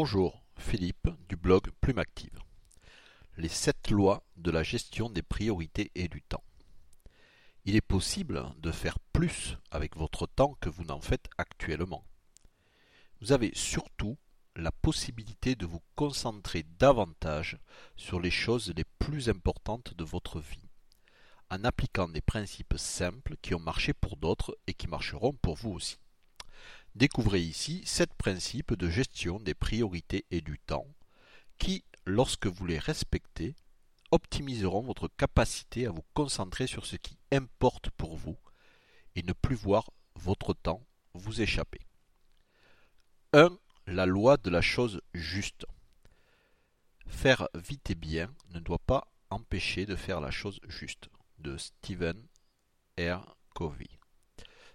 Bonjour, Philippe du blog Plume Active. Les sept lois de la gestion des priorités et du temps. Il est possible de faire plus avec votre temps que vous n'en faites actuellement. Vous avez surtout la possibilité de vous concentrer davantage sur les choses les plus importantes de votre vie, en appliquant des principes simples qui ont marché pour d'autres et qui marcheront pour vous aussi. Découvrez ici sept principes de gestion des priorités et du temps qui, lorsque vous les respectez, optimiseront votre capacité à vous concentrer sur ce qui importe pour vous et ne plus voir votre temps vous échapper. 1. La loi de la chose juste. Faire vite et bien ne doit pas empêcher de faire la chose juste. De Stephen R. Covey.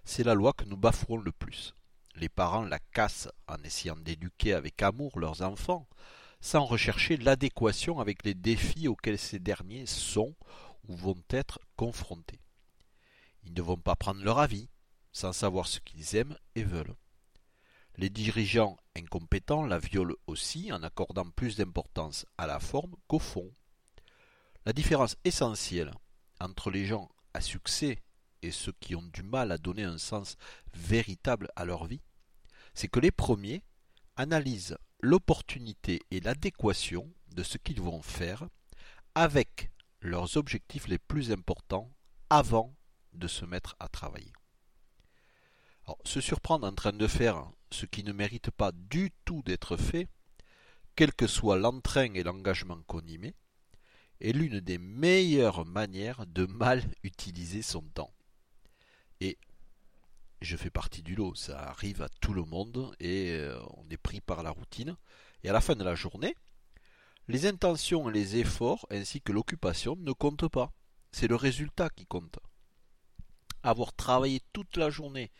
C'est la loi que nous bafouons le plus les parents la cassent en essayant d'éduquer avec amour leurs enfants, sans rechercher l'adéquation avec les défis auxquels ces derniers sont ou vont être confrontés. Ils ne vont pas prendre leur avis, sans savoir ce qu'ils aiment et veulent. Les dirigeants incompétents la violent aussi en accordant plus d'importance à la forme qu'au fond. La différence essentielle entre les gens à succès et ceux qui ont du mal à donner un sens véritable à leur vie, c'est que les premiers analysent l'opportunité et l'adéquation de ce qu'ils vont faire avec leurs objectifs les plus importants avant de se mettre à travailler. se surprendre en train de faire ce qui ne mérite pas du tout d'être fait, quel que soit l'entrain et l'engagement qu'on y met, est l'une des meilleures manières de mal utiliser son temps. Et je fais partie du lot, ça arrive à tout le monde et euh, on est pris par la routine. Et à la fin de la journée, les intentions et les efforts ainsi que l'occupation ne comptent pas. C'est le résultat qui compte. Avoir travaillé toute la journée,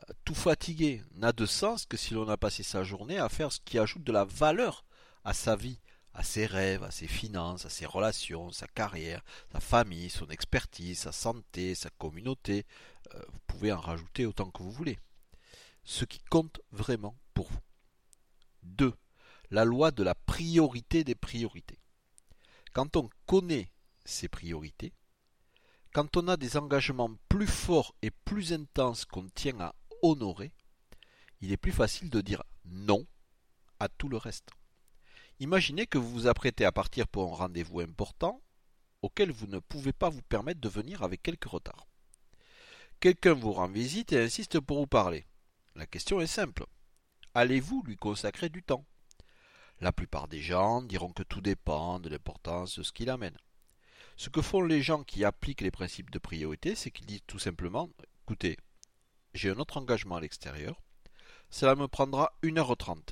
euh, tout fatigué, n'a de sens que si l'on a passé sa journée à faire ce qui ajoute de la valeur à sa vie, à ses rêves, à ses finances, à ses relations, sa carrière, sa famille, son expertise, sa santé, sa communauté. Euh, vous pouvez en rajouter autant que vous voulez. Ce qui compte vraiment pour vous. 2. La loi de la priorité des priorités. Quand on connaît ses priorités, quand on a des engagements plus forts et plus intenses qu'on tient à honorer, il est plus facile de dire non à tout le reste. Imaginez que vous vous apprêtez à partir pour un rendez-vous important auquel vous ne pouvez pas vous permettre de venir avec quelques retard. Quelqu'un vous rend visite et insiste pour vous parler. La question est simple. Allez-vous lui consacrer du temps? La plupart des gens diront que tout dépend de l'importance de ce qu'il amène. Ce que font les gens qui appliquent les principes de priorité, c'est qu'ils disent tout simplement écoutez, j'ai un autre engagement à l'extérieur, cela me prendra 1h30.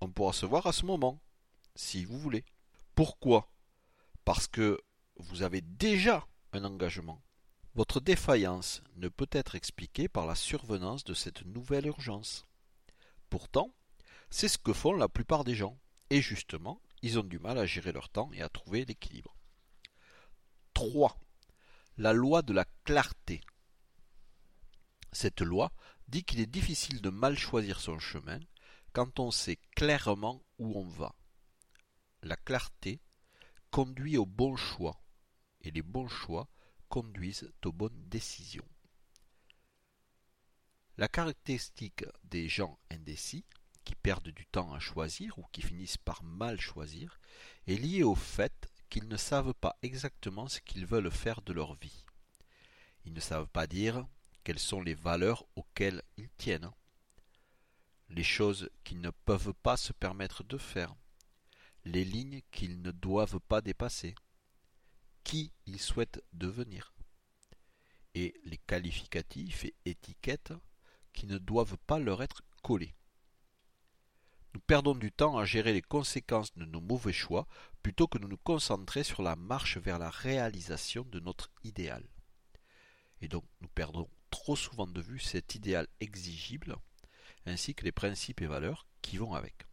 On pourra se voir à ce moment si vous voulez. Pourquoi? Parce que vous avez déjà un engagement. Votre défaillance ne peut être expliquée par la survenance de cette nouvelle urgence. Pourtant, c'est ce que font la plupart des gens, et justement, ils ont du mal à gérer leur temps et à trouver l'équilibre. 3. La loi de la clarté. Cette loi dit qu'il est difficile de mal choisir son chemin quand on sait clairement où on va la clarté conduit au bon choix, et les bons choix conduisent aux bonnes décisions. La caractéristique des gens indécis, qui perdent du temps à choisir ou qui finissent par mal choisir, est liée au fait qu'ils ne savent pas exactement ce qu'ils veulent faire de leur vie. Ils ne savent pas dire quelles sont les valeurs auxquelles ils tiennent, les choses qu'ils ne peuvent pas se permettre de faire, les lignes qu'ils ne doivent pas dépasser, qui ils souhaitent devenir, et les qualificatifs et étiquettes qui ne doivent pas leur être collés. Nous perdons du temps à gérer les conséquences de nos mauvais choix plutôt que de nous concentrer sur la marche vers la réalisation de notre idéal. Et donc nous perdons trop souvent de vue cet idéal exigible ainsi que les principes et valeurs qui vont avec.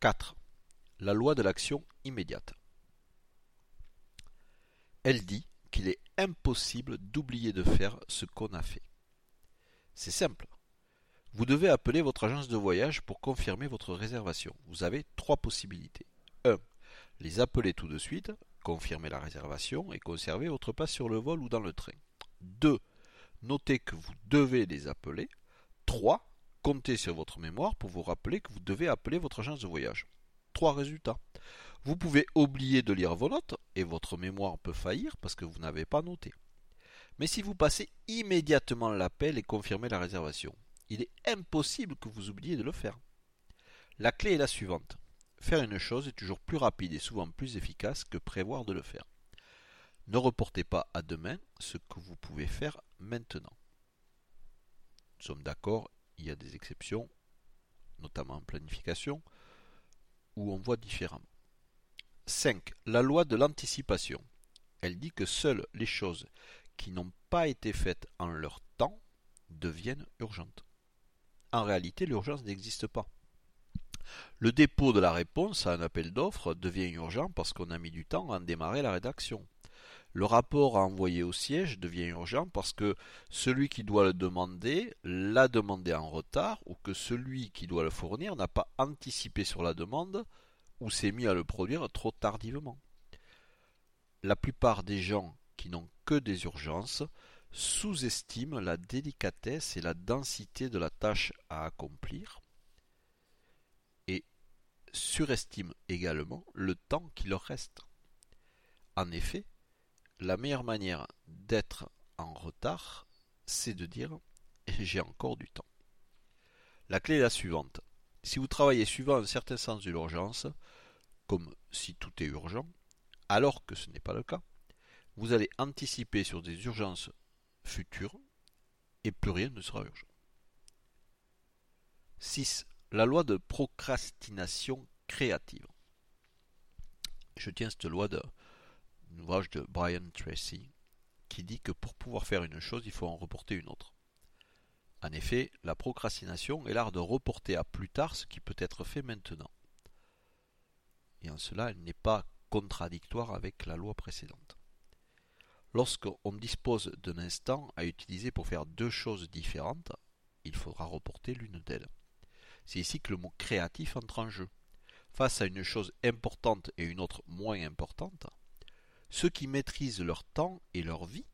4 la loi de l'action immédiate. Elle dit qu'il est impossible d'oublier de faire ce qu'on a fait. C'est simple. Vous devez appeler votre agence de voyage pour confirmer votre réservation. Vous avez trois possibilités. 1. Les appeler tout de suite, confirmer la réservation et conserver votre place sur le vol ou dans le train. 2. Notez que vous devez les appeler. 3. Comptez sur votre mémoire pour vous rappeler que vous devez appeler votre agence de voyage. Trois résultats. Vous pouvez oublier de lire vos notes et votre mémoire peut faillir parce que vous n'avez pas noté. Mais si vous passez immédiatement l'appel et confirmez la réservation, il est impossible que vous oubliez de le faire. La clé est la suivante. Faire une chose est toujours plus rapide et souvent plus efficace que prévoir de le faire. Ne reportez pas à demain ce que vous pouvez faire maintenant. Nous sommes d'accord, il y a des exceptions, notamment en planification, où on voit différemment. 5. La loi de l'anticipation. Elle dit que seules les choses qui n'ont pas été faites en leur temps deviennent urgentes. En réalité, l'urgence n'existe pas. Le dépôt de la réponse à un appel d'offres devient urgent parce qu'on a mis du temps à en démarrer la rédaction. Le rapport à envoyer au siège devient urgent parce que celui qui doit le demander l'a demandé en retard ou que celui qui doit le fournir n'a pas anticipé sur la demande ou s'est mis à le produire trop tardivement. La plupart des gens qui n'ont que des urgences sous-estiment la délicatesse et la densité de la tâche à accomplir et surestiment également le temps qui leur reste. En effet, la meilleure manière d'être en retard, c'est de dire j'ai encore du temps. La clé est la suivante. Si vous travaillez suivant un certain sens de l'urgence, comme si tout est urgent, alors que ce n'est pas le cas, vous allez anticiper sur des urgences futures et plus rien ne sera urgent. 6. La loi de procrastination créative. Je tiens cette loi de ouvrage de Brian Tracy qui dit que pour pouvoir faire une chose, il faut en reporter une autre. En effet, la procrastination est l'art de reporter à plus tard ce qui peut être fait maintenant. Et en cela, elle n'est pas contradictoire avec la loi précédente. Lorsqu'on dispose d'un instant à utiliser pour faire deux choses différentes, il faudra reporter l'une d'elles. C'est ici que le mot créatif entre en jeu. Face à une chose importante et une autre moins importante, ceux qui maîtrisent leur temps et leur vie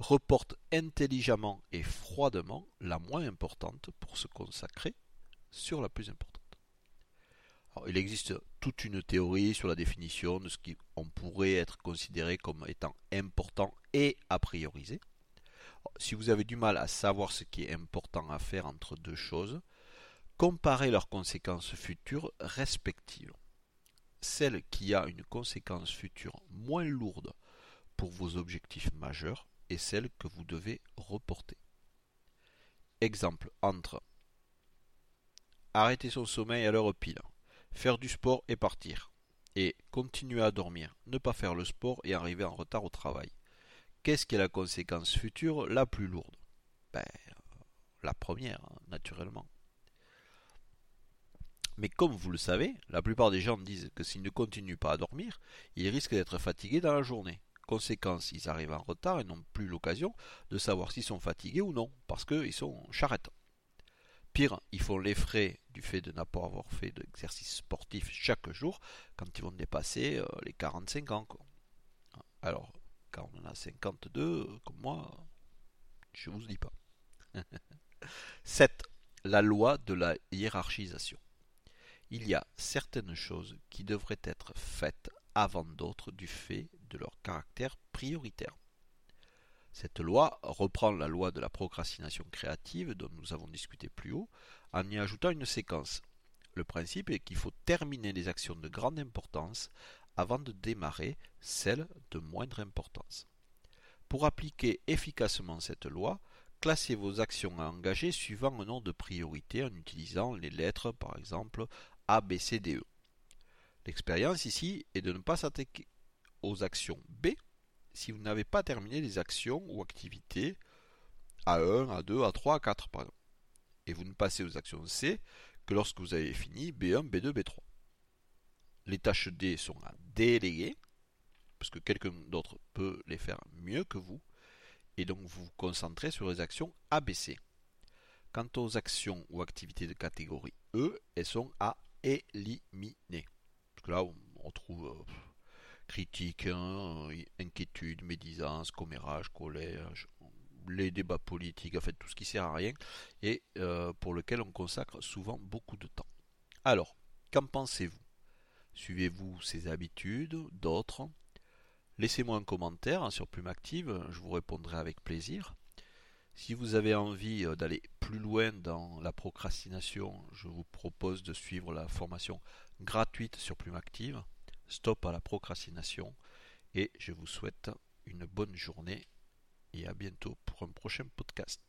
reportent intelligemment et froidement la moins importante pour se consacrer sur la plus importante. il existe toute une théorie sur la définition de ce qui on pourrait être considéré comme étant important et à prioriser. si vous avez du mal à savoir ce qui est important à faire entre deux choses, comparez leurs conséquences futures respectives celle qui a une conséquence future moins lourde pour vos objectifs majeurs est celle que vous devez reporter. Exemple entre arrêter son sommeil à l'heure pile, faire du sport et partir, et continuer à dormir, ne pas faire le sport et arriver en retard au travail. Qu'est-ce qui est la conséquence future la plus lourde? Ben, La première, naturellement. Mais comme vous le savez, la plupart des gens disent que s'ils ne continuent pas à dormir, ils risquent d'être fatigués dans la journée. Conséquence, ils arrivent en retard et n'ont plus l'occasion de savoir s'ils sont fatigués ou non, parce qu'ils sont charrettes. Pire, ils font les frais du fait de pas avoir fait d'exercice sportif chaque jour quand ils vont dépasser euh, les 45 ans. Alors, quand on en a 52, comme moi, je vous dis pas. 7. La loi de la hiérarchisation il y a certaines choses qui devraient être faites avant d'autres du fait de leur caractère prioritaire. Cette loi reprend la loi de la procrastination créative dont nous avons discuté plus haut en y ajoutant une séquence. Le principe est qu'il faut terminer les actions de grande importance avant de démarrer celles de moindre importance. Pour appliquer efficacement cette loi, classez vos actions à engager suivant un nom de priorité en utilisant les lettres par exemple a, B, C, D, E. L'expérience ici est de ne pas s'attaquer aux actions B si vous n'avez pas terminé les actions ou activités A1, A2, A3, A4 par exemple. Et vous ne passez aux actions C que lorsque vous avez fini B1, B2, B3. Les tâches D sont à déléguer, parce que quelqu'un d'autre peut les faire mieux que vous, et donc vous vous concentrez sur les actions ABC. Quant aux actions ou activités de catégorie E, elles sont à éliminer. Parce là, on trouve euh, critique, hein, inquiétude, médisance, commérage, colère, les débats politiques, en fait tout ce qui sert à rien et euh, pour lequel on consacre souvent beaucoup de temps. Alors, qu'en pensez-vous? Suivez-vous ces habitudes, d'autres? Laissez-moi un commentaire sur Plume Active, je vous répondrai avec plaisir. Si vous avez envie euh, d'aller plus loin dans la procrastination, je vous propose de suivre la formation gratuite sur Plume Active, Stop à la procrastination, et je vous souhaite une bonne journée et à bientôt pour un prochain podcast.